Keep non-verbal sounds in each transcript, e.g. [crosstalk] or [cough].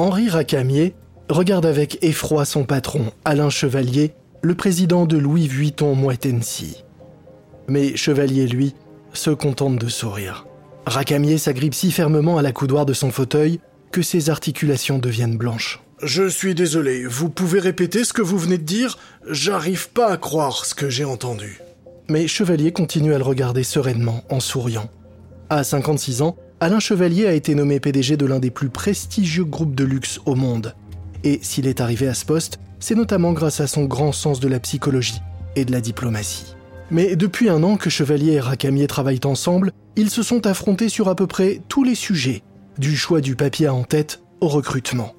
Henri Racamier regarde avec effroi son patron, Alain Chevalier, le président de Louis Vuitton Moitensi. Mais Chevalier, lui, se contente de sourire. Racamier s'agrippe si fermement à la coudoir de son fauteuil que ses articulations deviennent blanches. Je suis désolé, vous pouvez répéter ce que vous venez de dire? J'arrive pas à croire ce que j'ai entendu. Mais Chevalier continue à le regarder sereinement, en souriant. À 56 ans, Alain Chevalier a été nommé PDG de l'un des plus prestigieux groupes de luxe au monde. Et s'il est arrivé à ce poste, c'est notamment grâce à son grand sens de la psychologie et de la diplomatie. Mais depuis un an que Chevalier et Racamier travaillent ensemble, ils se sont affrontés sur à peu près tous les sujets, du choix du papier en tête au recrutement.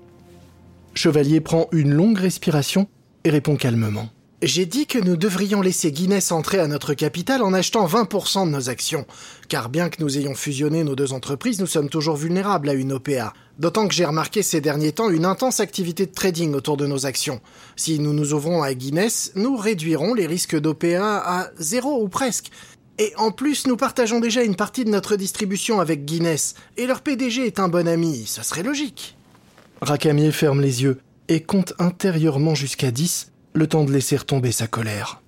Chevalier prend une longue respiration et répond calmement. J'ai dit que nous devrions laisser Guinness entrer à notre capital en achetant 20% de nos actions. Car bien que nous ayons fusionné nos deux entreprises, nous sommes toujours vulnérables à une OPA. D'autant que j'ai remarqué ces derniers temps une intense activité de trading autour de nos actions. Si nous nous ouvrons à Guinness, nous réduirons les risques d'OPA à zéro ou presque. Et en plus, nous partageons déjà une partie de notre distribution avec Guinness, et leur PDG est un bon ami, ça serait logique. Racamier ferme les yeux et compte intérieurement jusqu'à 10, le temps de laisser retomber sa colère.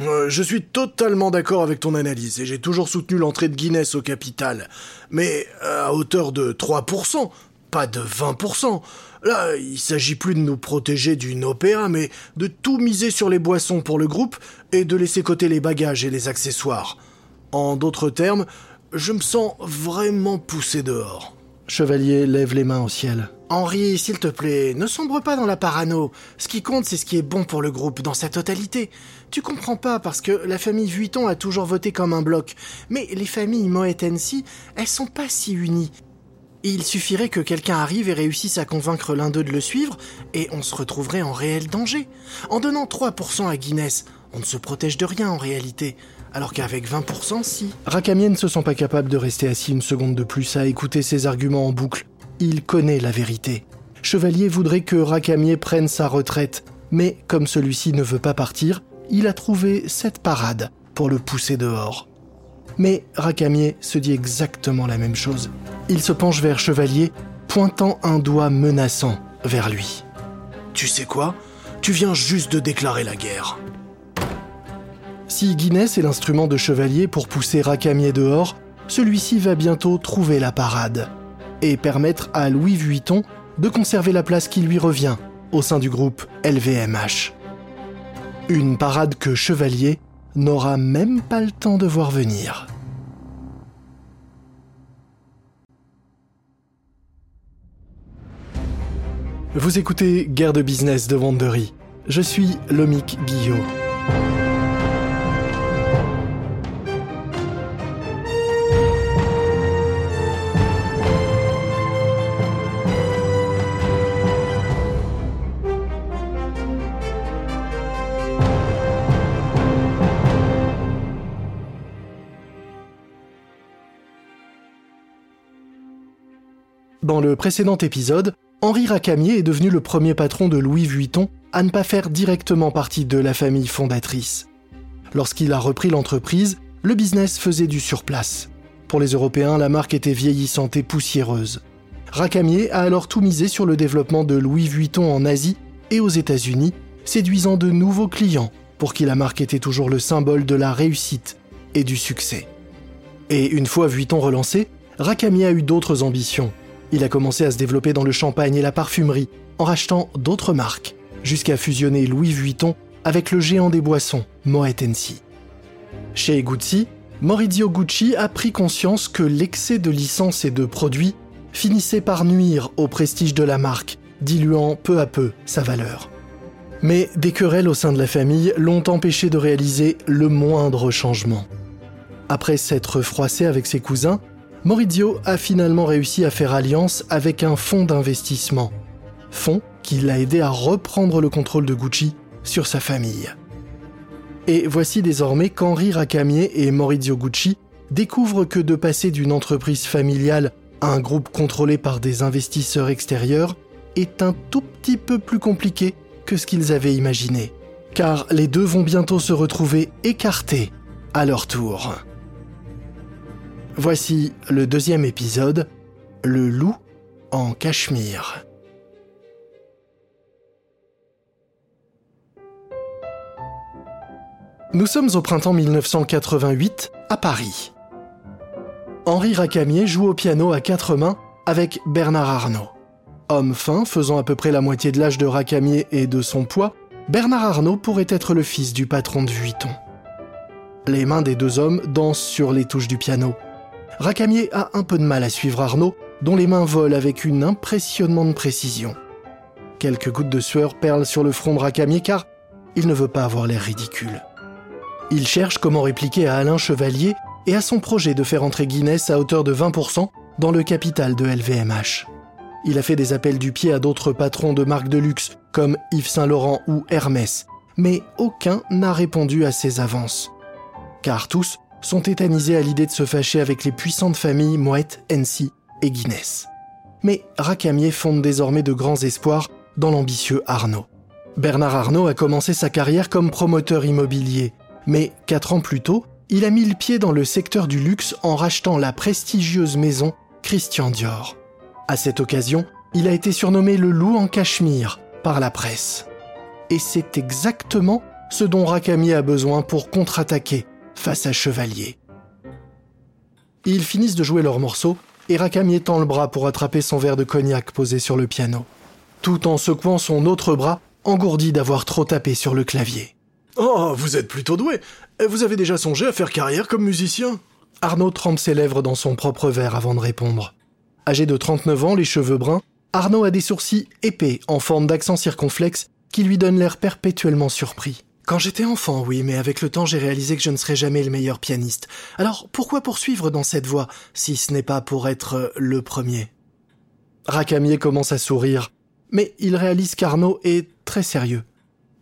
Euh, je suis totalement d'accord avec ton analyse et j'ai toujours soutenu l'entrée de Guinness au capital. Mais à hauteur de 3%, pas de 20%. Là, il s'agit plus de nous protéger d'une OPA, mais de tout miser sur les boissons pour le groupe et de laisser côté les bagages et les accessoires. En d'autres termes, je me sens vraiment poussé dehors. Chevalier lève les mains au ciel. Henri, s'il te plaît, ne sombre pas dans la parano. Ce qui compte, c'est ce qui est bon pour le groupe dans sa totalité. Tu comprends pas parce que la famille Vuitton a toujours voté comme un bloc. Mais les familles Moet Hennessy, elles sont pas si unies. Il suffirait que quelqu'un arrive et réussisse à convaincre l'un d'eux de le suivre, et on se retrouverait en réel danger. En donnant 3% à Guinness, on ne se protège de rien en réalité. Alors qu'avec 20%, si. Racamier ne se sent pas capable de rester assis une seconde de plus à écouter ses arguments en boucle. Il connaît la vérité. Chevalier voudrait que Racamier prenne sa retraite, mais comme celui-ci ne veut pas partir, il a trouvé cette parade pour le pousser dehors. Mais Racamier se dit exactement la même chose. Il se penche vers Chevalier, pointant un doigt menaçant vers lui. Tu sais quoi? Tu viens juste de déclarer la guerre. Si Guinness est l'instrument de Chevalier pour pousser Racamier dehors, celui-ci va bientôt trouver la parade et permettre à Louis Vuitton de conserver la place qui lui revient au sein du groupe LVMH. Une parade que Chevalier n'aura même pas le temps de voir venir. Vous écoutez Guerre de business de Wandery. Je suis Lomic Guillot. Dans le précédent épisode, Henri Racamier est devenu le premier patron de Louis Vuitton à ne pas faire directement partie de la famille fondatrice. Lorsqu'il a repris l'entreprise, le business faisait du surplace. Pour les Européens, la marque était vieillissante et poussiéreuse. Racamier a alors tout misé sur le développement de Louis Vuitton en Asie et aux États-Unis, séduisant de nouveaux clients pour qui la marque était toujours le symbole de la réussite et du succès. Et une fois Vuitton relancé, Racamier a eu d'autres ambitions. Il a commencé à se développer dans le champagne et la parfumerie, en rachetant d'autres marques, jusqu'à fusionner Louis Vuitton avec le géant des boissons, Moet Hennessy. Chez Gucci, Maurizio Gucci a pris conscience que l'excès de licences et de produits finissait par nuire au prestige de la marque, diluant peu à peu sa valeur. Mais des querelles au sein de la famille l'ont empêché de réaliser le moindre changement. Après s'être froissé avec ses cousins, Maurizio a finalement réussi à faire alliance avec un fonds d'investissement. Fonds qui l'a aidé à reprendre le contrôle de Gucci sur sa famille. Et voici désormais qu'Henri Racamier et Maurizio Gucci découvrent que de passer d'une entreprise familiale à un groupe contrôlé par des investisseurs extérieurs est un tout petit peu plus compliqué que ce qu'ils avaient imaginé. Car les deux vont bientôt se retrouver écartés à leur tour. Voici le deuxième épisode, Le loup en Cachemire. Nous sommes au printemps 1988 à Paris. Henri Racamier joue au piano à quatre mains avec Bernard Arnault. Homme fin, faisant à peu près la moitié de l'âge de Racamier et de son poids, Bernard Arnault pourrait être le fils du patron de Vuitton. Les mains des deux hommes dansent sur les touches du piano. Racamier a un peu de mal à suivre Arnaud, dont les mains volent avec une impressionnante précision. Quelques gouttes de sueur perlent sur le front de Racamier car il ne veut pas avoir l'air ridicule. Il cherche comment répliquer à Alain Chevalier et à son projet de faire entrer Guinness à hauteur de 20% dans le capital de LVMH. Il a fait des appels du pied à d'autres patrons de marques de luxe comme Yves Saint Laurent ou Hermès, mais aucun n'a répondu à ses avances. Car tous sont tétanisés à l'idée de se fâcher avec les puissantes familles Moët, Hennessy et Guinness. Mais Racamier fonde désormais de grands espoirs dans l'ambitieux Arnaud. Bernard Arnault a commencé sa carrière comme promoteur immobilier, mais quatre ans plus tôt, il a mis le pied dans le secteur du luxe en rachetant la prestigieuse maison Christian Dior. À cette occasion, il a été surnommé le loup en cachemire par la presse. Et c'est exactement ce dont Racamier a besoin pour contre-attaquer face à Chevalier. Ils finissent de jouer leur morceau et Racamier tend le bras pour attraper son verre de cognac posé sur le piano, tout en secouant son autre bras engourdi d'avoir trop tapé sur le clavier. Oh, vous êtes plutôt doué. Vous avez déjà songé à faire carrière comme musicien? Arnaud trempe ses lèvres dans son propre verre avant de répondre. Âgé de 39 ans, les cheveux bruns, Arnaud a des sourcils épais en forme d'accent circonflexe qui lui donnent l'air perpétuellement surpris. Quand j'étais enfant, oui, mais avec le temps j'ai réalisé que je ne serais jamais le meilleur pianiste. Alors pourquoi poursuivre dans cette voie, si ce n'est pas pour être le premier? Racamier commence à sourire, mais il réalise qu'Arnaud est très sérieux.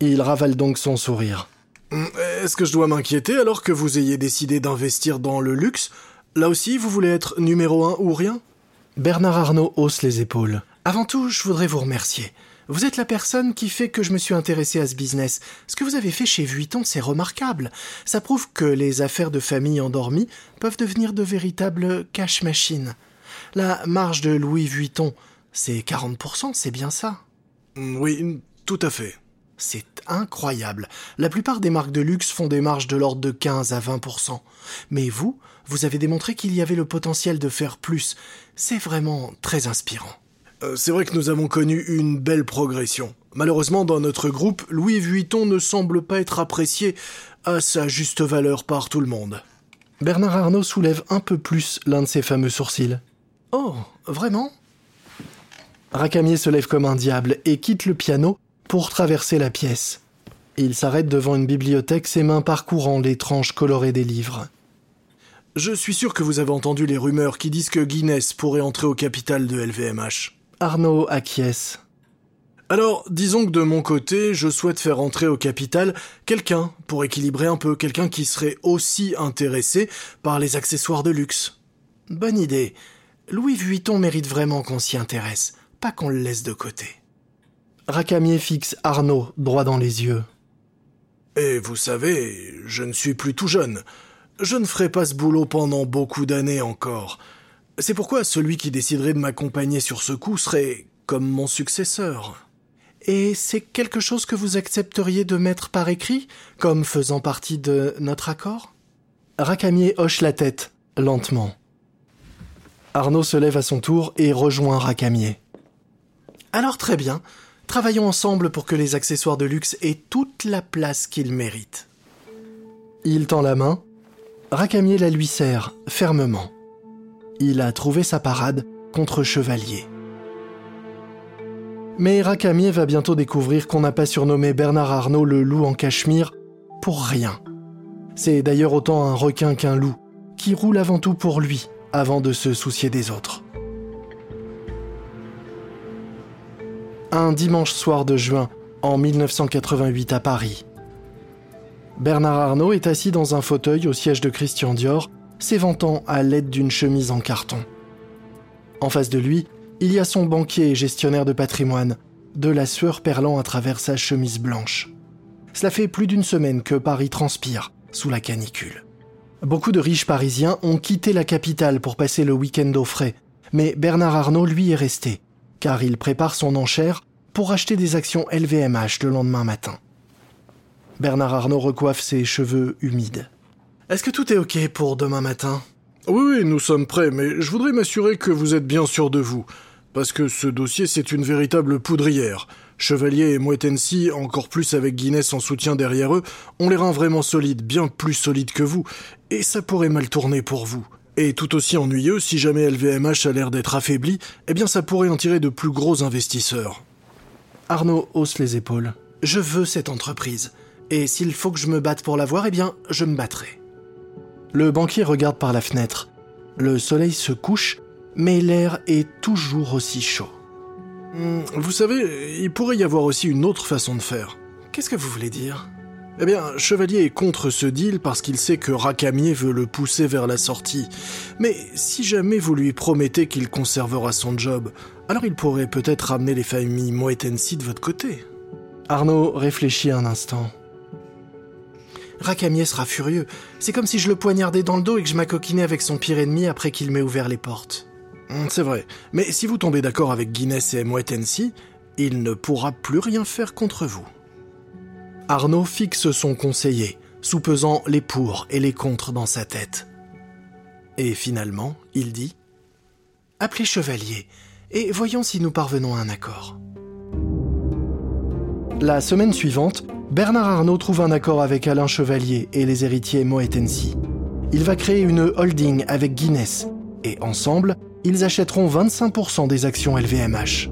Il ravale donc son sourire. Hum, est-ce que je dois m'inquiéter alors que vous ayez décidé d'investir dans le luxe? Là aussi, vous voulez être numéro un ou rien? Bernard Arnault hausse les épaules. Avant tout, je voudrais vous remercier. Vous êtes la personne qui fait que je me suis intéressé à ce business. Ce que vous avez fait chez Vuitton, c'est remarquable. Ça prouve que les affaires de famille endormies peuvent devenir de véritables cash machines. La marge de Louis Vuitton, c'est 40%, c'est bien ça? Oui, tout à fait. C'est incroyable. La plupart des marques de luxe font des marges de l'ordre de 15 à 20%. Mais vous, vous avez démontré qu'il y avait le potentiel de faire plus. C'est vraiment très inspirant. Euh, c'est vrai que nous avons connu une belle progression. Malheureusement, dans notre groupe, Louis Vuitton ne semble pas être apprécié à sa juste valeur par tout le monde. Bernard Arnault soulève un peu plus l'un de ses fameux sourcils. Oh, vraiment? Racamier se lève comme un diable et quitte le piano pour traverser la pièce. Il s'arrête devant une bibliothèque, ses mains parcourant les tranches colorées des livres. Je suis sûr que vous avez entendu les rumeurs qui disent que Guinness pourrait entrer au capital de LVMH. Arnaud acquiesce. Alors, disons que de mon côté, je souhaite faire entrer au capital quelqu'un pour équilibrer un peu, quelqu'un qui serait aussi intéressé par les accessoires de luxe. Bonne idée. Louis Vuitton mérite vraiment qu'on s'y intéresse, pas qu'on le laisse de côté. Racamier fixe Arnaud droit dans les yeux. Et vous savez, je ne suis plus tout jeune. Je ne ferai pas ce boulot pendant beaucoup d'années encore. C'est pourquoi celui qui déciderait de m'accompagner sur ce coup serait comme mon successeur. Et c'est quelque chose que vous accepteriez de mettre par écrit, comme faisant partie de notre accord? Racamier hoche la tête, lentement. Arnaud se lève à son tour et rejoint Racamier. Alors très bien, travaillons ensemble pour que les accessoires de luxe aient toute la place qu'ils méritent. Il tend la main, Racamier la lui serre fermement. Il a trouvé sa parade contre Chevalier. Mais Racamier va bientôt découvrir qu'on n'a pas surnommé Bernard Arnault le loup en cachemire pour rien. C'est d'ailleurs autant un requin qu'un loup, qui roule avant tout pour lui, avant de se soucier des autres. Un dimanche soir de juin, en 1988 à Paris, Bernard Arnault est assis dans un fauteuil au siège de Christian Dior, s'éventant à l'aide d'une chemise en carton. En face de lui, il y a son banquier et gestionnaire de patrimoine, de la sueur perlant à travers sa chemise blanche. Cela fait plus d'une semaine que Paris transpire sous la canicule. Beaucoup de riches parisiens ont quitté la capitale pour passer le week-end au frais, mais Bernard Arnault lui est resté, car il prépare son enchère pour acheter des actions LVMH le lendemain matin. Bernard Arnault recoiffe ses cheveux humides. Est-ce que tout est ok pour demain matin? Oui, oui, nous sommes prêts, mais je voudrais m'assurer que vous êtes bien sûr de vous. Parce que ce dossier, c'est une véritable poudrière. Chevalier et Mouettensi, encore plus avec Guinness en soutien derrière eux, on les rend vraiment solides, bien plus solides que vous, et ça pourrait mal tourner pour vous. Et tout aussi ennuyeux, si jamais LVMH a l'air d'être affaibli, eh bien ça pourrait en tirer de plus gros investisseurs. Arnaud hausse les épaules. Je veux cette entreprise. Et s'il faut que je me batte pour l'avoir, eh bien, je me battrai. Le banquier regarde par la fenêtre. Le soleil se couche, mais l'air est toujours aussi chaud. Hmm, vous savez, il pourrait y avoir aussi une autre façon de faire. Qu'est-ce que vous voulez dire? Eh bien, Chevalier est contre ce deal parce qu'il sait que Racamier veut le pousser vers la sortie. Mais si jamais vous lui promettez qu'il conservera son job, alors il pourrait peut-être ramener les familles Moetensi de votre côté. Arnaud réfléchit un instant. Racamier sera furieux. C'est comme si je le poignardais dans le dos et que je m'acoquinais avec son pire ennemi après qu'il m'ait ouvert les portes. Hmm, c'est vrai. Mais si vous tombez d'accord avec Guinness et Moetensi, il ne pourra plus rien faire contre vous. Arnaud fixe son conseiller, soupesant les pour et les contre dans sa tête. Et finalement, il dit Appelez Chevalier, et voyons si nous parvenons à un accord. La semaine suivante, Bernard Arnault trouve un accord avec Alain Chevalier et les héritiers Moetensi. Il va créer une holding avec Guinness, et ensemble, ils achèteront 25% des actions LVMH.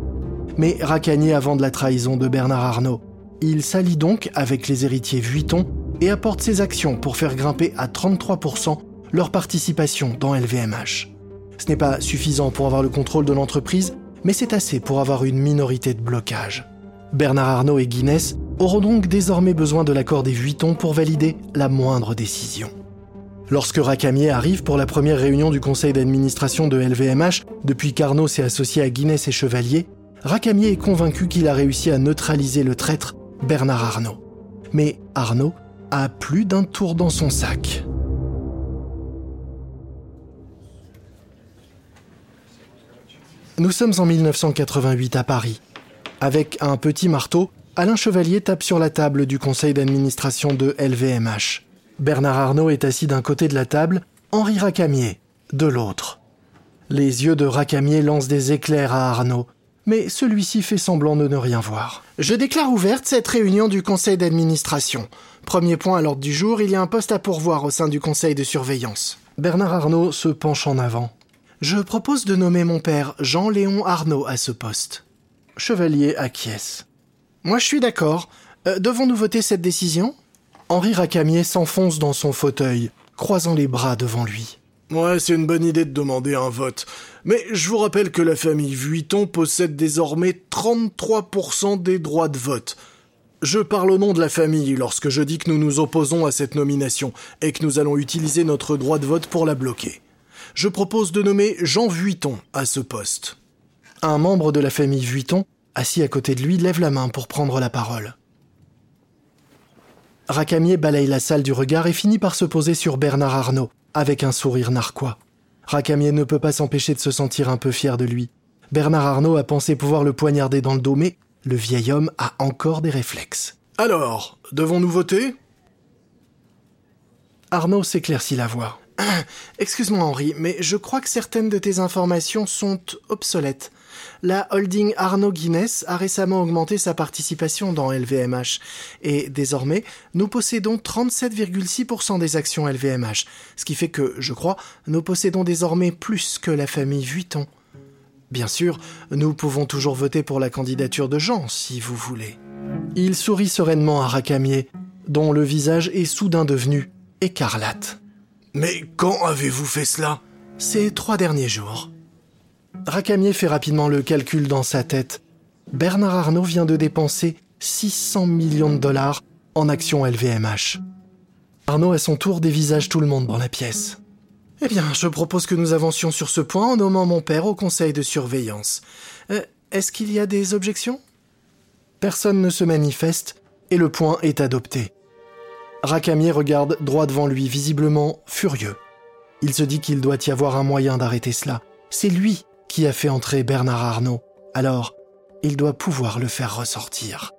Mais Racanier avant la trahison de Bernard Arnault il s'allie donc avec les héritiers Vuitton et apporte ses actions pour faire grimper à 33% leur participation dans LVMH. Ce n'est pas suffisant pour avoir le contrôle de l'entreprise, mais c'est assez pour avoir une minorité de blocage. Bernard Arnault et Guinness auront donc désormais besoin de l'accord des Vuitton pour valider la moindre décision. Lorsque Racamier arrive pour la première réunion du conseil d'administration de LVMH, depuis qu'Arnault s'est associé à Guinness et Chevalier, Racamier est convaincu qu'il a réussi à neutraliser le traître Bernard Arnault. Mais Arnault a plus d'un tour dans son sac. Nous sommes en 1988 à Paris. Avec un petit marteau, Alain Chevalier tape sur la table du conseil d'administration de LVMH. Bernard Arnault est assis d'un côté de la table, Henri Racamier de l'autre. Les yeux de Racamier lancent des éclairs à Arnaud, mais celui-ci fait semblant de ne rien voir. Je déclare ouverte cette réunion du conseil d'administration. Premier point à l'ordre du jour, il y a un poste à pourvoir au sein du conseil de surveillance. Bernard Arnault se penche en avant. Je propose de nommer mon père Jean-Léon Arnault à ce poste. Chevalier acquiesce. Moi je suis d'accord. Euh, devons-nous voter cette décision? Henri Racamier s'enfonce dans son fauteuil, croisant les bras devant lui. Ouais, c'est une bonne idée de demander un vote. Mais je vous rappelle que la famille Vuitton possède désormais 33% des droits de vote. Je parle au nom de la famille lorsque je dis que nous nous opposons à cette nomination et que nous allons utiliser notre droit de vote pour la bloquer. Je propose de nommer Jean Vuitton à ce poste. Un membre de la famille Vuitton, assis à côté de lui, lève la main pour prendre la parole. Racamier balaye la salle du regard et finit par se poser sur Bernard Arnault, avec un sourire narquois. Racamier ne peut pas s'empêcher de se sentir un peu fier de lui. Bernard Arnault a pensé pouvoir le poignarder dans le dos, mais le vieil homme a encore des réflexes. Alors, devons-nous voter? Arnaud s'éclaircit la voix. [clears throat] Excuse-moi Henri, mais je crois que certaines de tes informations sont obsolètes la holding Arnaud Guinness a récemment augmenté sa participation dans LVMH et désormais nous possédons 37,6% des actions LVMH, ce qui fait que, je crois, nous possédons désormais plus que la famille Vuitton. Bien sûr, nous pouvons toujours voter pour la candidature de Jean, si vous voulez. Il sourit sereinement à Racamier, dont le visage est soudain devenu écarlate. Mais quand avez-vous fait cela? Ces trois derniers jours. Racamier fait rapidement le calcul dans sa tête. Bernard Arnault vient de dépenser 600 millions de dollars en actions LVMH. Arnaud à son tour dévisage tout le monde dans la pièce. Eh bien, je propose que nous avancions sur ce point en nommant mon père au conseil de surveillance. Euh, est-ce qu'il y a des objections? Personne ne se manifeste et le point est adopté. Racamier regarde droit devant lui, visiblement furieux. Il se dit qu'il doit y avoir un moyen d'arrêter cela. C'est lui qui a fait entrer Bernard Arnault? Alors, il doit pouvoir le faire ressortir.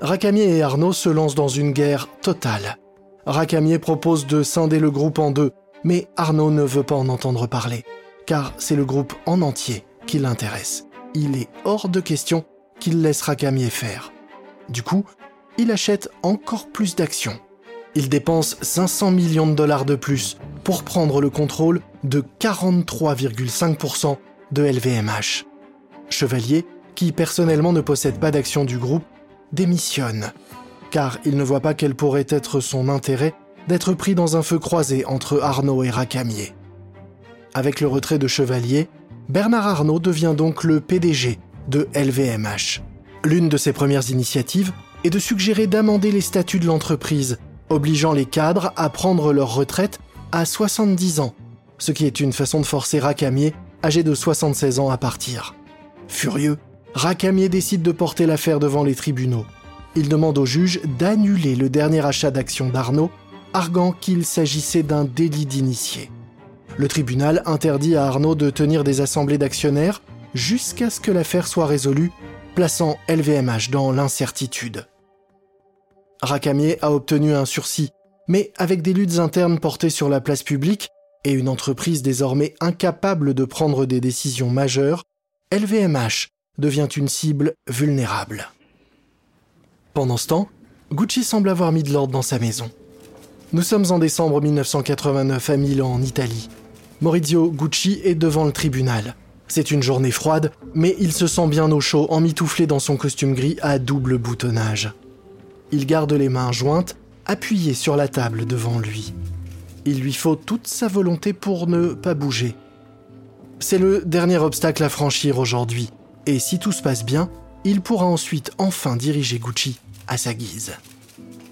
Racamier et Arnaud se lancent dans une guerre totale. Racamier propose de scinder le groupe en deux, mais Arnaud ne veut pas en entendre parler, car c'est le groupe en entier qui l'intéresse. Il est hors de question qu'il laisse Racamier faire. Du coup, il achète encore plus d'actions. Il dépense 500 millions de dollars de plus pour prendre le contrôle de 43,5% de LVMH. Chevalier, qui personnellement ne possède pas d'actions du groupe, démissionne, car il ne voit pas quel pourrait être son intérêt d'être pris dans un feu croisé entre Arnaud et Racamier. Avec le retrait de Chevalier, Bernard Arnault devient donc le PDG de LVMH. L'une de ses premières initiatives est de suggérer d'amender les statuts de l'entreprise, obligeant les cadres à prendre leur retraite à 70 ans, ce qui est une façon de forcer Racamier, âgé de 76 ans, à partir. Furieux, Racamier décide de porter l'affaire devant les tribunaux. Il demande au juge d'annuler le dernier achat d'actions d'Arnaud, arguant qu'il s'agissait d'un délit d'initié. Le tribunal interdit à Arnaud de tenir des assemblées d'actionnaires jusqu'à ce que l'affaire soit résolue, plaçant LVMH dans l'incertitude. Racamier a obtenu un sursis, mais avec des luttes internes portées sur la place publique et une entreprise désormais incapable de prendre des décisions majeures, LVMH devient une cible vulnérable. Pendant ce temps, Gucci semble avoir mis de l'ordre dans sa maison. Nous sommes en décembre 1989 à Milan, en Italie. Maurizio Gucci est devant le tribunal. C'est une journée froide, mais il se sent bien au chaud, emmitouflé dans son costume gris à double boutonnage. Il garde les mains jointes, appuyées sur la table devant lui. Il lui faut toute sa volonté pour ne pas bouger. C'est le dernier obstacle à franchir aujourd'hui, et si tout se passe bien, il pourra ensuite enfin diriger Gucci à sa guise.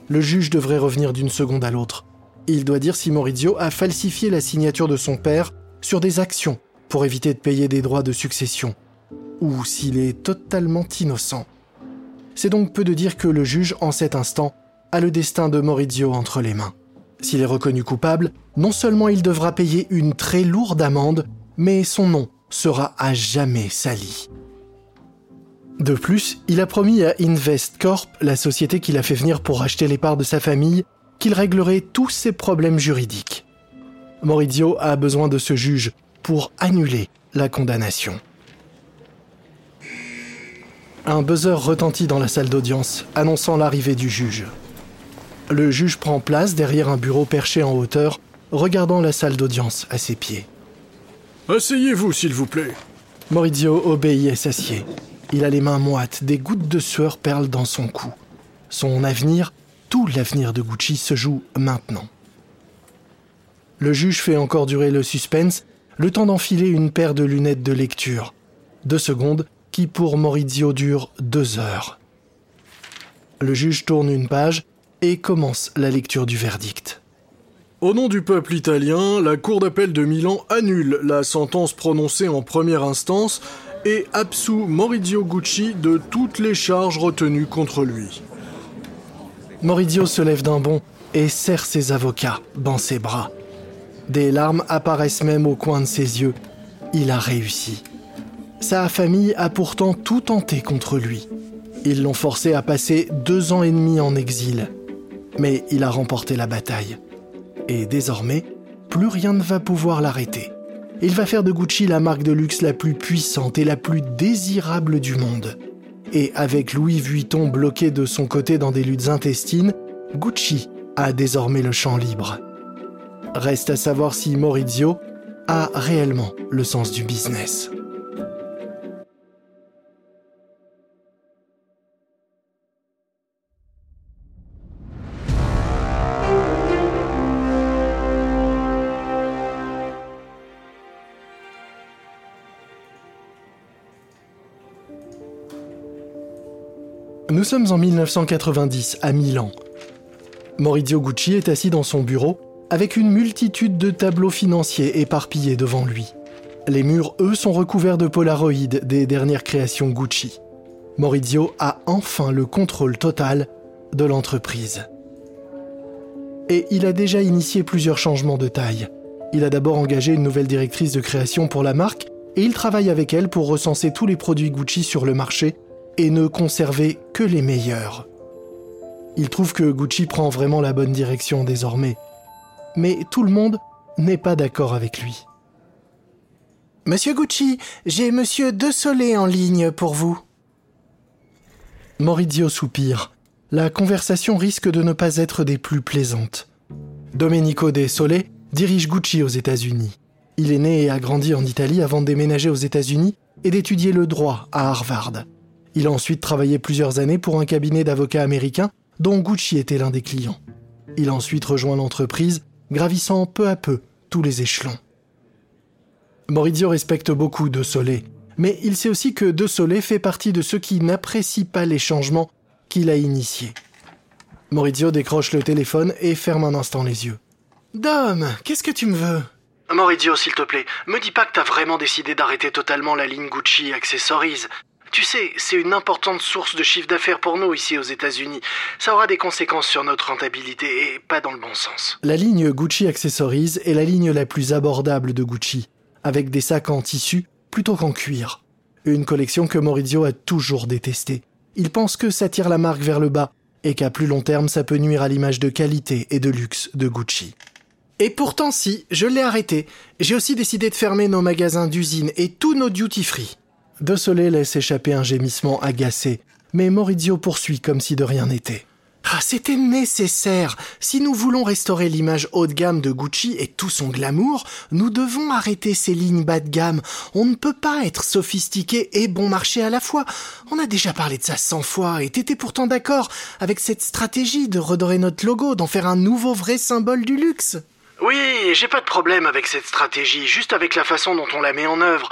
Le juge devrait revenir d'une seconde à l'autre. Il doit dire si Maurizio a falsifié la signature de son père sur des actions pour éviter de payer des droits de succession, ou s'il est totalement innocent. C'est donc peu de dire que le juge, en cet instant, a le destin de Maurizio entre les mains. S'il est reconnu coupable, non seulement il devra payer une très lourde amende, mais son nom sera à jamais sali. De plus, il a promis à InvestCorp, la société qu'il a fait venir pour acheter les parts de sa famille, qu'il réglerait tous ses problèmes juridiques. Maurizio a besoin de ce juge pour annuler la condamnation. Un buzzer retentit dans la salle d'audience, annonçant l'arrivée du juge. Le juge prend place derrière un bureau perché en hauteur, regardant la salle d'audience à ses pieds. Asseyez-vous, s'il vous plaît. Maurizio obéit et s'assied. Il a les mains moites, des gouttes de sueur perlent dans son cou. Son avenir, tout l'avenir de Gucci, se joue maintenant. Le juge fait encore durer le suspense, le temps d'enfiler une paire de lunettes de lecture. Deux secondes qui pour Maurizio durent deux heures. Le juge tourne une page et commence la lecture du verdict. Au nom du peuple italien, la Cour d'appel de Milan annule la sentence prononcée en première instance et absout Maurizio Gucci de toutes les charges retenues contre lui. Maurizio se lève d'un bond et serre ses avocats dans ses bras. Des larmes apparaissent même au coin de ses yeux. Il a réussi. Sa famille a pourtant tout tenté contre lui. Ils l'ont forcé à passer deux ans et demi en exil. Mais il a remporté la bataille. Et désormais, plus rien ne va pouvoir l'arrêter. Il va faire de Gucci la marque de luxe la plus puissante et la plus désirable du monde. Et avec Louis Vuitton bloqué de son côté dans des luttes intestines, Gucci a désormais le champ libre. Reste à savoir si Maurizio a réellement le sens du business. Nous sommes en 1990 à Milan. Maurizio Gucci est assis dans son bureau avec une multitude de tableaux financiers éparpillés devant lui. Les murs, eux, sont recouverts de polaroïdes des dernières créations Gucci. Maurizio a enfin le contrôle total de l'entreprise. Et il a déjà initié plusieurs changements de taille. Il a d'abord engagé une nouvelle directrice de création pour la marque et il travaille avec elle pour recenser tous les produits Gucci sur le marché et ne conserver que les meilleurs. Il trouve que Gucci prend vraiment la bonne direction désormais. Mais tout le monde n'est pas d'accord avec lui. Monsieur Gucci, j'ai Monsieur De Solé en ligne pour vous. Maurizio soupire. La conversation risque de ne pas être des plus plaisantes. Domenico De Solé dirige Gucci aux États-Unis. Il est né et a grandi en Italie avant de déménager aux États-Unis et d'étudier le droit à Harvard. Il a ensuite travaillé plusieurs années pour un cabinet d'avocats américains dont Gucci était l'un des clients. Il a ensuite rejoint l'entreprise, gravissant peu à peu tous les échelons. Maurizio respecte beaucoup De Solé, mais il sait aussi que De Solé fait partie de ceux qui n'apprécient pas les changements qu'il a initiés. Maurizio décroche le téléphone et ferme un instant les yeux. Dom, qu'est-ce que tu me veux? Maurizio, s'il te plaît, me dis pas que t'as vraiment décidé d'arrêter totalement la ligne Gucci Accessories. Tu sais, c'est une importante source de chiffre d'affaires pour nous ici aux États-Unis. Ça aura des conséquences sur notre rentabilité et pas dans le bon sens. La ligne Gucci Accessories est la ligne la plus abordable de Gucci, avec des sacs en tissu plutôt qu'en cuir. Une collection que Maurizio a toujours détestée. Il pense que ça tire la marque vers le bas et qu'à plus long terme ça peut nuire à l'image de qualité et de luxe de Gucci. Et pourtant si, je l'ai arrêté. J'ai aussi décidé de fermer nos magasins d'usine et tous nos duty-free. De Soleil laisse échapper un gémissement agacé, mais Maurizio poursuit comme si de rien n'était. Ah, c'était nécessaire. Si nous voulons restaurer l'image haut de gamme de Gucci et tout son glamour, nous devons arrêter ces lignes bas de gamme. On ne peut pas être sophistiqué et bon marché à la fois. On a déjà parlé de ça cent fois et t'étais pourtant d'accord avec cette stratégie de redorer notre logo, d'en faire un nouveau vrai symbole du luxe. Oui, j'ai pas de problème avec cette stratégie, juste avec la façon dont on la met en œuvre.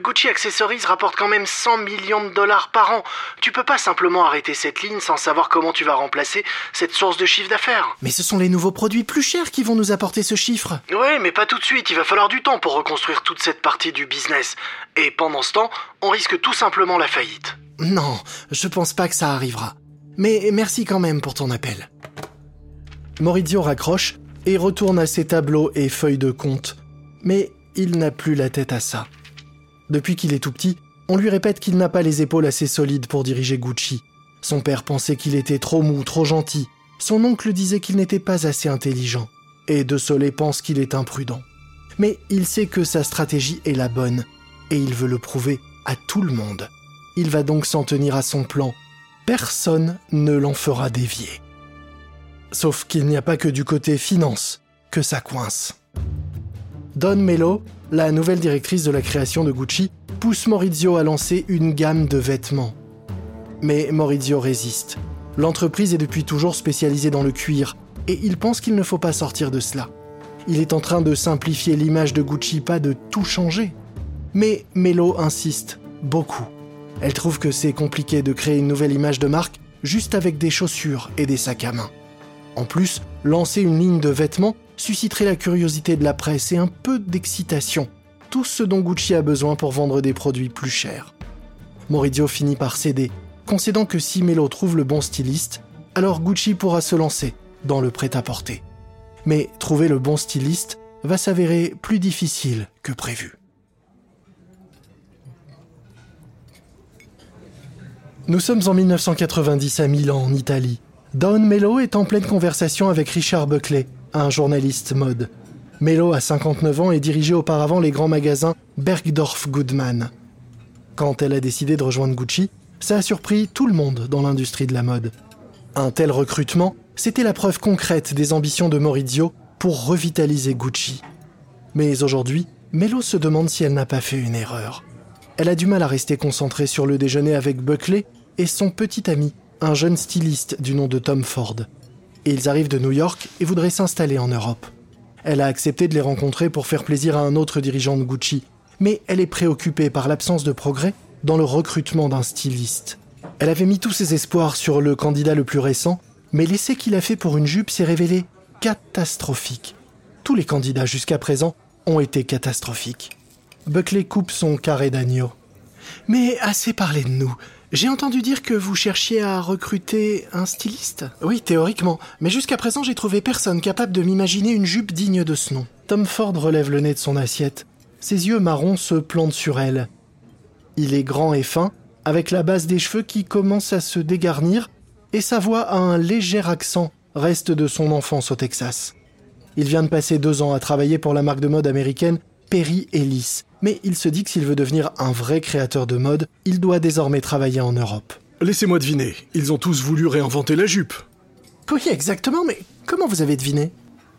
Gucci Accessories rapporte quand même 100 millions de dollars par an. Tu peux pas simplement arrêter cette ligne sans savoir comment tu vas remplacer cette source de chiffre d'affaires. Mais ce sont les nouveaux produits plus chers qui vont nous apporter ce chiffre. Oui, mais pas tout de suite, il va falloir du temps pour reconstruire toute cette partie du business. Et pendant ce temps, on risque tout simplement la faillite. Non, je pense pas que ça arrivera. Mais merci quand même pour ton appel. Maurizio raccroche et retourne à ses tableaux et feuilles de compte. Mais il n'a plus la tête à ça. Depuis qu'il est tout petit, on lui répète qu'il n'a pas les épaules assez solides pour diriger Gucci. Son père pensait qu'il était trop mou, trop gentil. Son oncle disait qu'il n'était pas assez intelligent. Et De Soleil pense qu'il est imprudent. Mais il sait que sa stratégie est la bonne, et il veut le prouver à tout le monde. Il va donc s'en tenir à son plan. Personne ne l'en fera dévier. Sauf qu'il n'y a pas que du côté finance que ça coince. Don Mello, la nouvelle directrice de la création de Gucci, pousse Maurizio à lancer une gamme de vêtements. Mais Maurizio résiste. L'entreprise est depuis toujours spécialisée dans le cuir, et il pense qu'il ne faut pas sortir de cela. Il est en train de simplifier l'image de Gucci, pas de tout changer. Mais Mello insiste beaucoup. Elle trouve que c'est compliqué de créer une nouvelle image de marque juste avec des chaussures et des sacs à main. En plus, lancer une ligne de vêtements susciterait la curiosité de la presse et un peu d'excitation, tout ce dont Gucci a besoin pour vendre des produits plus chers. Maurizio finit par céder, concédant que si Melo trouve le bon styliste, alors Gucci pourra se lancer dans le prêt-à-porter. Mais trouver le bon styliste va s'avérer plus difficile que prévu. Nous sommes en 1990 à Milan, en Italie, Don Mello est en pleine conversation avec Richard Buckley, un journaliste mode. Mello a 59 ans et dirigeait auparavant les grands magasins Bergdorf Goodman. Quand elle a décidé de rejoindre Gucci, ça a surpris tout le monde dans l'industrie de la mode. Un tel recrutement, c'était la preuve concrète des ambitions de Maurizio pour revitaliser Gucci. Mais aujourd'hui, Mello se demande si elle n'a pas fait une erreur. Elle a du mal à rester concentrée sur le déjeuner avec Buckley et son petit ami, un jeune styliste du nom de Tom Ford. Ils arrivent de New York et voudraient s'installer en Europe. Elle a accepté de les rencontrer pour faire plaisir à un autre dirigeant de Gucci, mais elle est préoccupée par l'absence de progrès dans le recrutement d'un styliste. Elle avait mis tous ses espoirs sur le candidat le plus récent, mais l'essai qu'il a fait pour une jupe s'est révélé catastrophique. Tous les candidats jusqu'à présent ont été catastrophiques. Buckley coupe son carré d'agneau. Mais assez parlé de nous. J'ai entendu dire que vous cherchiez à recruter un styliste Oui, théoriquement, mais jusqu'à présent j'ai trouvé personne capable de m'imaginer une jupe digne de ce nom. Tom Ford relève le nez de son assiette. Ses yeux marrons se plantent sur elle. Il est grand et fin, avec la base des cheveux qui commence à se dégarnir et sa voix a un léger accent, reste de son enfance au Texas. Il vient de passer deux ans à travailler pour la marque de mode américaine Perry Ellis, mais il se dit que s'il veut devenir un vrai créateur de mode, il doit désormais travailler en Europe. Laissez-moi deviner, ils ont tous voulu réinventer la jupe. Oui, exactement, mais comment vous avez deviné?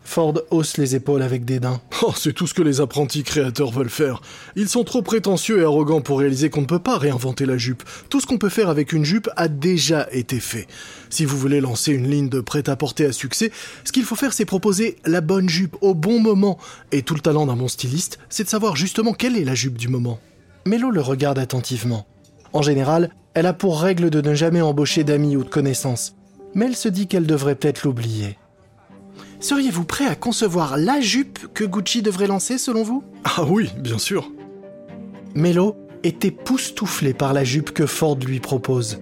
Ford hausse les épaules avec dédain. Oh, c'est tout ce que les apprentis créateurs veulent faire. Ils sont trop prétentieux et arrogants pour réaliser qu'on ne peut pas réinventer la jupe. Tout ce qu'on peut faire avec une jupe a déjà été fait. Si vous voulez lancer une ligne de prêt-à-porter à succès, ce qu'il faut faire, c'est proposer la bonne jupe au bon moment. Et tout le talent d'un bon styliste, c'est de savoir justement quelle est la jupe du moment. Mélo le regarde attentivement. En général, elle a pour règle de ne jamais embaucher d'amis ou de connaissances. Mais elle se dit qu'elle devrait peut-être l'oublier. Seriez-vous prêt à concevoir la jupe que Gucci devrait lancer selon vous? Ah oui, bien sûr. Mélo était poustouflée par la jupe que Ford lui propose.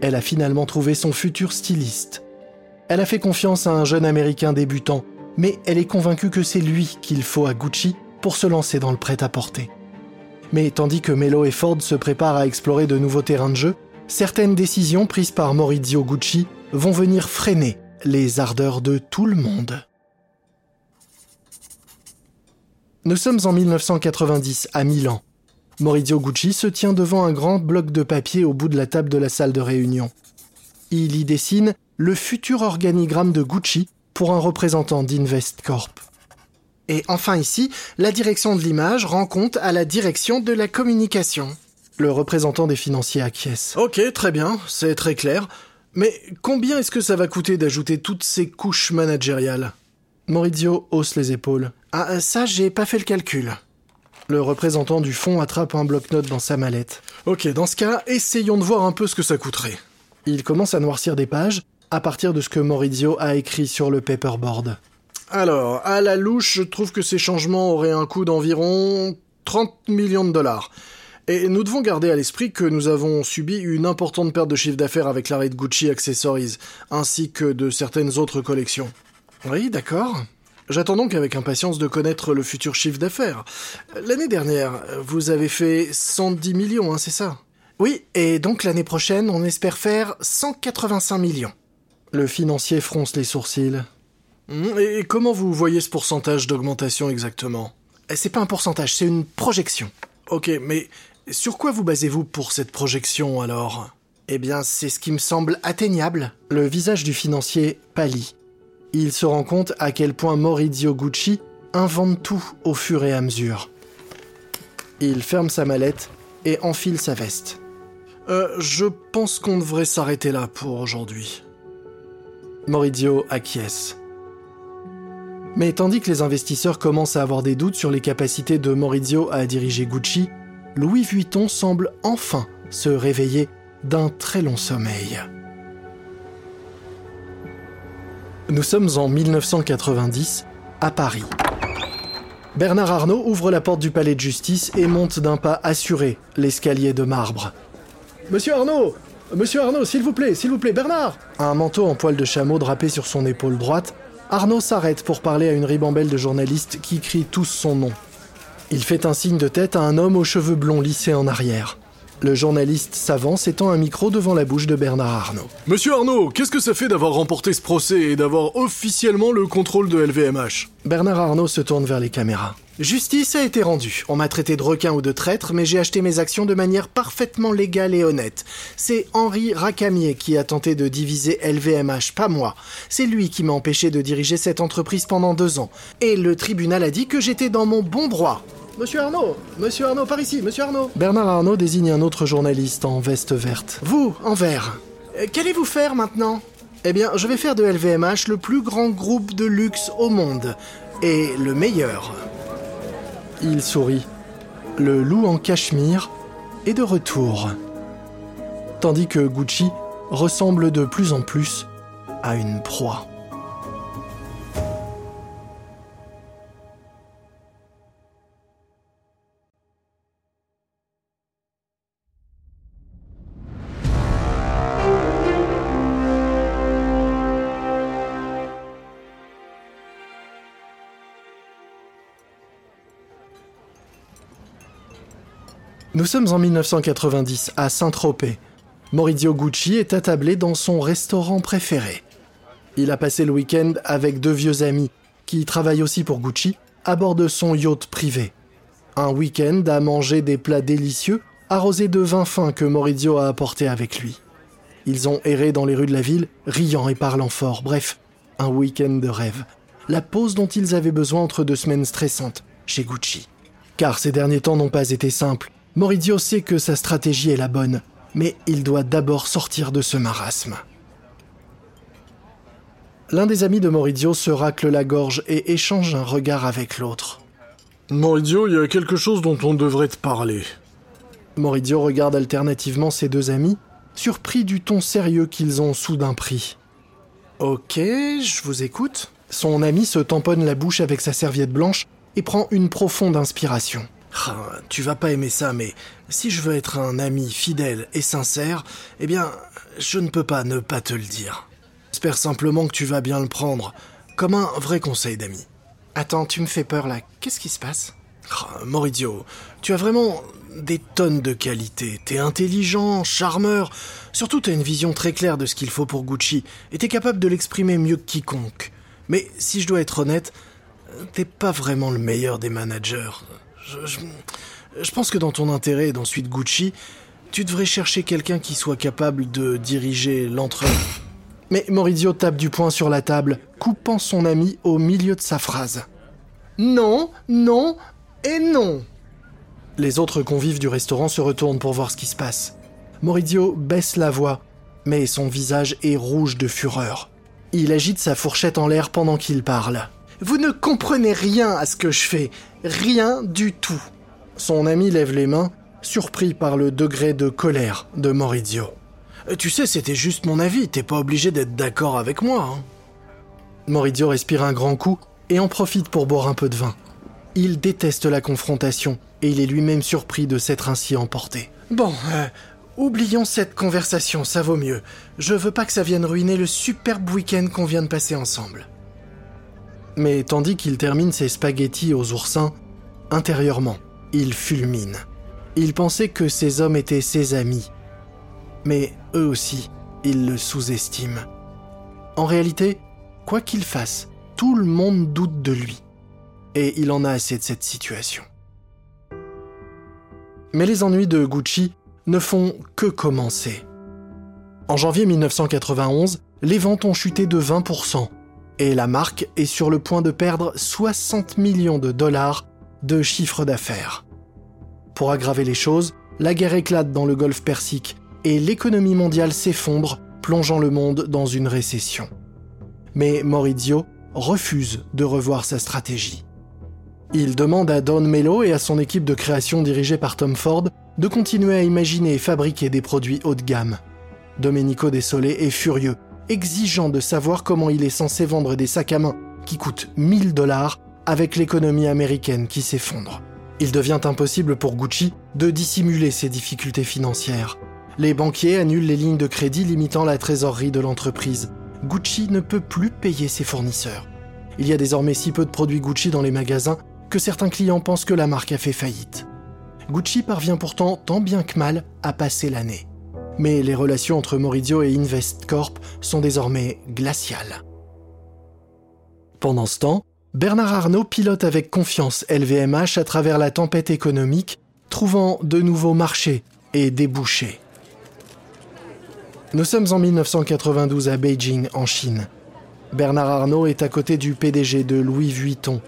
Elle a finalement trouvé son futur styliste. Elle a fait confiance à un jeune Américain débutant, mais elle est convaincue que c'est lui qu'il faut à Gucci pour se lancer dans le prêt-à-porter. Mais tandis que Melo et Ford se préparent à explorer de nouveaux terrains de jeu, certaines décisions prises par Maurizio Gucci vont venir freiner les ardeurs de tout le monde. Nous sommes en 1990 à Milan. Maurizio Gucci se tient devant un grand bloc de papier au bout de la table de la salle de réunion. Il y dessine le futur organigramme de Gucci pour un représentant d'Investcorp. Et enfin ici, la direction de l'image rend compte à la direction de la communication. Le représentant des financiers acquiesce. Ok, très bien, c'est très clair. Mais combien est-ce que ça va coûter d'ajouter toutes ces couches managériales? Maurizio hausse les épaules. Ah, ça, j'ai pas fait le calcul. Le représentant du fond attrape un bloc-notes dans sa mallette. Ok, dans ce cas, essayons de voir un peu ce que ça coûterait. Il commence à noircir des pages à partir de ce que Maurizio a écrit sur le paperboard. Alors, à la louche, je trouve que ces changements auraient un coût d'environ 30 millions de dollars. Et nous devons garder à l'esprit que nous avons subi une importante perte de chiffre d'affaires avec l'arrêt de Gucci Accessories, ainsi que de certaines autres collections. Oui, d'accord. J'attends donc avec impatience de connaître le futur chiffre d'affaires. L'année dernière, vous avez fait 110 millions, hein, c'est ça? Oui, et donc l'année prochaine, on espère faire 185 millions. Le financier fronce les sourcils. Hum, et comment vous voyez ce pourcentage d'augmentation exactement? C'est pas un pourcentage, c'est une projection. Ok, mais sur quoi vous basez-vous pour cette projection alors? Eh bien, c'est ce qui me semble atteignable. Le visage du financier pâlit. Il se rend compte à quel point Maurizio Gucci invente tout au fur et à mesure. Il ferme sa mallette et enfile sa veste. Euh, je pense qu'on devrait s'arrêter là pour aujourd'hui. Maurizio acquiesce. Mais tandis que les investisseurs commencent à avoir des doutes sur les capacités de Maurizio à diriger Gucci, Louis Vuitton semble enfin se réveiller d'un très long sommeil. Nous sommes en 1990, à Paris. Bernard Arnault ouvre la porte du palais de justice et monte d'un pas assuré l'escalier de marbre. Monsieur Arnaud Monsieur Arnaud, s'il vous plaît, s'il vous plaît, Bernard Un manteau en poil de chameau drapé sur son épaule droite, Arnaud s'arrête pour parler à une ribambelle de journalistes qui crient tous son nom. Il fait un signe de tête à un homme aux cheveux blonds lissés en arrière. Le journaliste s'avance et tend un micro devant la bouche de Bernard Arnault. Monsieur Arnaud, qu'est-ce que ça fait d'avoir remporté ce procès et d'avoir officiellement le contrôle de LVMH Bernard Arnault se tourne vers les caméras. Justice a été rendue. On m'a traité de requin ou de traître, mais j'ai acheté mes actions de manière parfaitement légale et honnête. C'est Henri Racamier qui a tenté de diviser LVMH, pas moi. C'est lui qui m'a empêché de diriger cette entreprise pendant deux ans. Et le tribunal a dit que j'étais dans mon bon droit. Monsieur Arnaud Monsieur Arnaud, par ici, monsieur Arnaud Bernard Arnaud désigne un autre journaliste en veste verte. Vous, en vert. Euh, Qu'allez-vous faire maintenant? Eh bien, je vais faire de LVMH le plus grand groupe de luxe au monde. Et le meilleur. Il sourit. Le loup en cachemire est de retour. Tandis que Gucci ressemble de plus en plus à une proie. Nous sommes en 1990 à Saint-Tropez. Maurizio Gucci est attablé dans son restaurant préféré. Il a passé le week-end avec deux vieux amis, qui travaillent aussi pour Gucci, à bord de son yacht privé. Un week-end à manger des plats délicieux, arrosés de vin fin que Maurizio a apporté avec lui. Ils ont erré dans les rues de la ville, riant et parlant fort. Bref, un week-end de rêve. La pause dont ils avaient besoin entre deux semaines stressantes chez Gucci. Car ces derniers temps n'ont pas été simples. Maurizio sait que sa stratégie est la bonne, mais il doit d'abord sortir de ce marasme. L'un des amis de Maurizio se racle la gorge et échange un regard avec l'autre. Maurizio, il y a quelque chose dont on devrait te parler. Maurizio regarde alternativement ses deux amis, surpris du ton sérieux qu'ils ont soudain pris. Ok, je vous écoute. Son ami se tamponne la bouche avec sa serviette blanche et prend une profonde inspiration. Ah, tu vas pas aimer ça, mais si je veux être un ami fidèle et sincère, eh bien, je ne peux pas ne pas te le dire. J'espère simplement que tu vas bien le prendre, comme un vrai conseil d'ami. Attends, tu me fais peur là. Qu'est-ce qui se passe? Ah, Maurizio, tu as vraiment des tonnes de qualités. T'es intelligent, charmeur. Surtout, t'as une vision très claire de ce qu'il faut pour Gucci, et t'es capable de l'exprimer mieux que quiconque. Mais si je dois être honnête, t'es pas vraiment le meilleur des managers. Je, pense que dans ton intérêt et dans celui de Gucci, tu devrais chercher quelqu'un qui soit capable de diriger l'entreprise. Mais Maurizio tape du poing sur la table, coupant son ami au milieu de sa phrase. Non, non et non. Les autres convives du restaurant se retournent pour voir ce qui se passe. Maurizio baisse la voix, mais son visage est rouge de fureur. Il agite sa fourchette en l'air pendant qu'il parle. Vous ne comprenez rien à ce que je fais. Rien du tout. Son ami lève les mains, surpris par le degré de colère de Maurizio. Euh, tu sais, c'était juste mon avis, t'es pas obligé d'être d'accord avec moi. Hein. Respire un grand coup et en profite pour boire un peu de vin. Il déteste la confrontation et il est lui-même surpris de s'être ainsi emporté. Bon, euh, oublions cette conversation, ça vaut mieux. Je veux pas que ça vienne ruiner le superbe week-end qu'on vient de passer ensemble. Mais tandis qu'il termine ses spaghettis aux oursins, intérieurement, il fulmine. Il pensait que ces hommes étaient ses amis, mais eux aussi, ils le sous-estiment. En réalité, quoi qu'il fasse, tout le monde doute de lui. Et il en a assez de cette situation. Mais les ennuis de Gucci ne font que commencer. En janvier 1991, les ventes ont chuté de 20%, et la marque est sur le point de perdre 60 millions de dollars de chiffre d'affaires. Pour aggraver les choses, la guerre éclate dans le golfe Persique et l'économie mondiale s'effondre, plongeant le monde dans une récession. Mais Maurizio refuse de revoir sa stratégie. Il demande à Don Mello et à son équipe de création dirigée par Tom Ford de continuer à imaginer et fabriquer des produits haut de gamme. Domenico Desolé est furieux, exigeant de savoir comment il est censé vendre des sacs à main qui coûtent 1000 dollars avec l'économie américaine qui s'effondre. Il devient impossible pour Gucci de dissimuler ses difficultés financières. Les banquiers annulent les lignes de crédit limitant la trésorerie de l'entreprise. Gucci ne peut plus payer ses fournisseurs. Il y a désormais si peu de produits Gucci dans les magasins que certains clients pensent que la marque a fait faillite. Gucci parvient pourtant tant bien que mal à passer l'année. Mais les relations entre Maurizio et Investcorp sont désormais glaciales. Pendant ce temps, Bernard Arnault pilote avec confiance LVMH à travers la tempête économique, trouvant de nouveaux marchés et débouchés. Nous sommes en 1992 à Beijing, en Chine. Bernard Arnault est à côté du PDG de Louis Vuitton.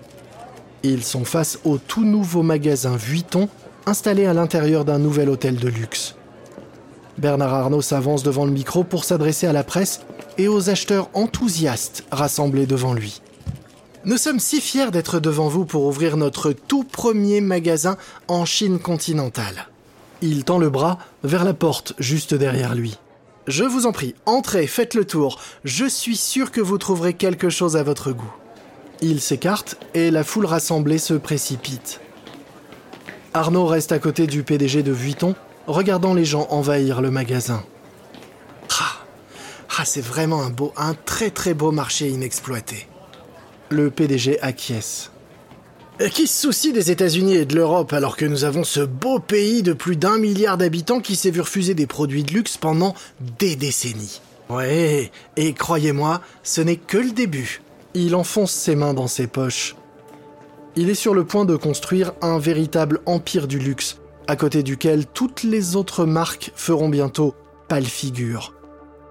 Ils sont face au tout nouveau magasin Vuitton installé à l'intérieur d'un nouvel hôtel de luxe. Bernard Arnault s'avance devant le micro pour s'adresser à la presse et aux acheteurs enthousiastes rassemblés devant lui. Nous sommes si fiers d'être devant vous pour ouvrir notre tout premier magasin en Chine continentale. Il tend le bras vers la porte juste derrière lui. Je vous en prie, entrez, faites le tour. Je suis sûr que vous trouverez quelque chose à votre goût. Il s'écarte et la foule rassemblée se précipite. Arnaud reste à côté du PDG de Vuitton, regardant les gens envahir le magasin. Ah, ah c'est vraiment un beau, un très très beau marché inexploité. Le PDG acquiesce. Qui se soucie des États-Unis et de l'Europe alors que nous avons ce beau pays de plus d'un milliard d'habitants qui s'est vu refuser des produits de luxe pendant des décennies Ouais, et croyez-moi, ce n'est que le début. Il enfonce ses mains dans ses poches. Il est sur le point de construire un véritable empire du luxe, à côté duquel toutes les autres marques feront bientôt pâle figure.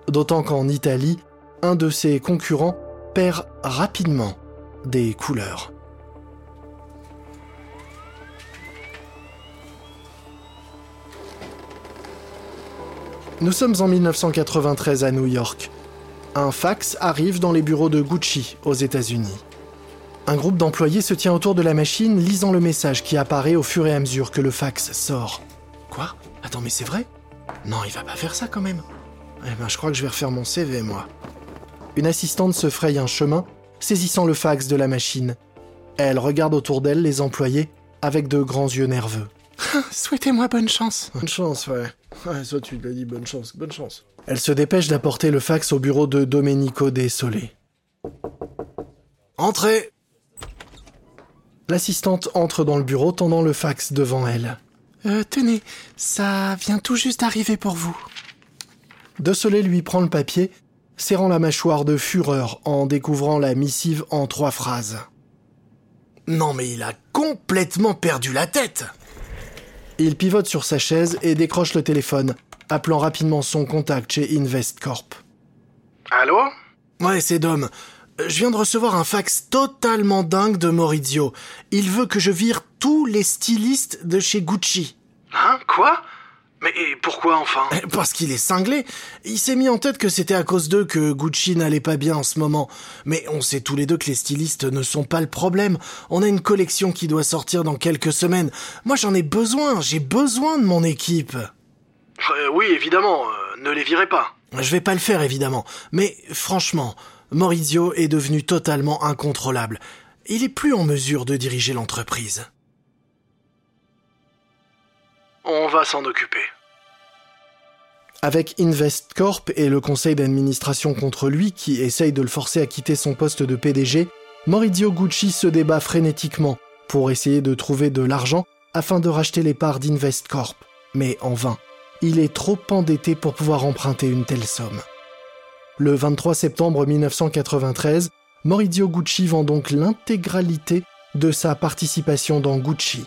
D'autant qu'en Italie, un de ses concurrents perd rapidement des couleurs. Nous sommes en 1993 à New York. Un fax arrive dans les bureaux de Gucci aux États-Unis. Un groupe d'employés se tient autour de la machine lisant le message qui apparaît au fur et à mesure que le fax sort. Quoi? Attends, mais c'est vrai? Non, il va pas faire ça quand même. Eh ben, je crois que je vais refaire mon CV, moi. Une assistante se fraye un chemin, saisissant le fax de la machine. Elle regarde autour d'elle les employés avec de grands yeux nerveux. [laughs] Souhaitez-moi bonne chance. Bonne chance, ouais. Ouais, ça tu l'as dit, bonne chance, bonne chance. Elle se dépêche d'apporter le fax au bureau de Domenico De Entrez L'assistante entre dans le bureau tendant le fax devant elle. Euh, tenez, ça vient tout juste d'arriver pour vous. De lui prend le papier, serrant la mâchoire de fureur en découvrant la missive en trois phrases. Non mais il a complètement perdu la tête Il pivote sur sa chaise et décroche le téléphone, appelant rapidement son contact chez Investcorp. Allô? Ouais, c'est Dom. Je viens de recevoir un fax totalement dingue de Maurizio. Il veut que je vire tous les stylistes de chez Gucci. Hein? Quoi? Mais pourquoi enfin? Parce qu'il est cinglé. Il s'est mis en tête que c'était à cause d'eux que Gucci n'allait pas bien en ce moment. Mais on sait tous les deux que les stylistes ne sont pas le problème. On a une collection qui doit sortir dans quelques semaines. Moi j'en ai besoin, j'ai besoin de mon équipe. Euh, oui, évidemment, euh, ne les virez pas. Je vais pas le faire évidemment. Mais franchement, Maurizio est devenu totalement incontrôlable. Il est plus en mesure de diriger l'entreprise. On va s'en occuper. Avec Investcorp et le conseil d'administration contre lui qui essaye de le forcer à quitter son poste de PDG, Maurizio Gucci se débat frénétiquement pour essayer de trouver de l'argent afin de racheter les parts d'Investcorp. Mais en vain. Il est trop endetté pour pouvoir emprunter une telle somme. Le 23 septembre 1993, Maurizio Gucci vend donc l'intégralité de sa participation dans Gucci.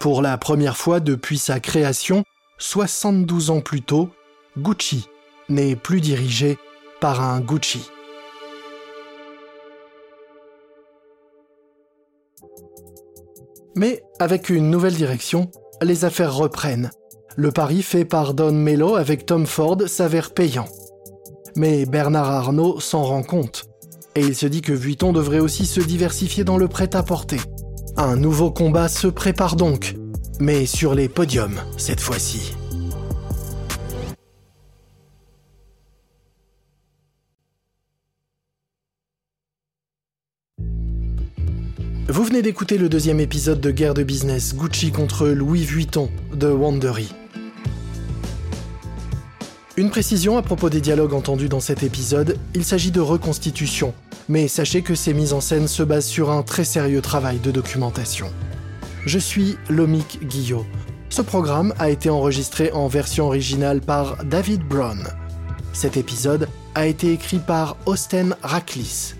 Pour la première fois depuis sa création, 72 ans plus tôt, Gucci n'est plus dirigé par un Gucci. Mais avec une nouvelle direction, les affaires reprennent. Le pari fait par Don Mello avec Tom Ford s'avère payant. Mais Bernard Arnault s'en rend compte. Et il se dit que Vuitton devrait aussi se diversifier dans le prêt-à-porter. Un nouveau combat se prépare donc, mais sur les podiums cette fois-ci. Vous venez d'écouter le deuxième épisode de Guerre de business Gucci contre Louis Vuitton de Wandery. Une précision à propos des dialogues entendus dans cet épisode, il s'agit de reconstitution, mais sachez que ces mises en scène se basent sur un très sérieux travail de documentation. Je suis Lomik Guillot. Ce programme a été enregistré en version originale par David Brown. Cet épisode a été écrit par Austen Raklis.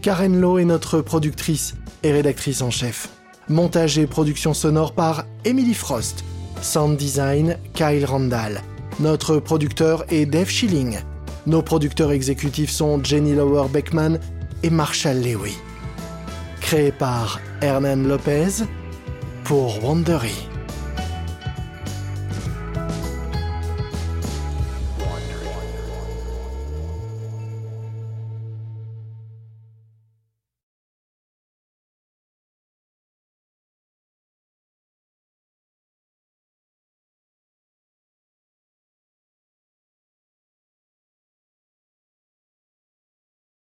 Karen Lowe est notre productrice et rédactrice en chef. Montage et production sonore par Emily Frost. Sound design Kyle Randall. Notre producteur est Dave Schilling. Nos producteurs exécutifs sont Jenny Lower Beckman et Marshall Lewy. Créé par Hernan Lopez pour Wandery.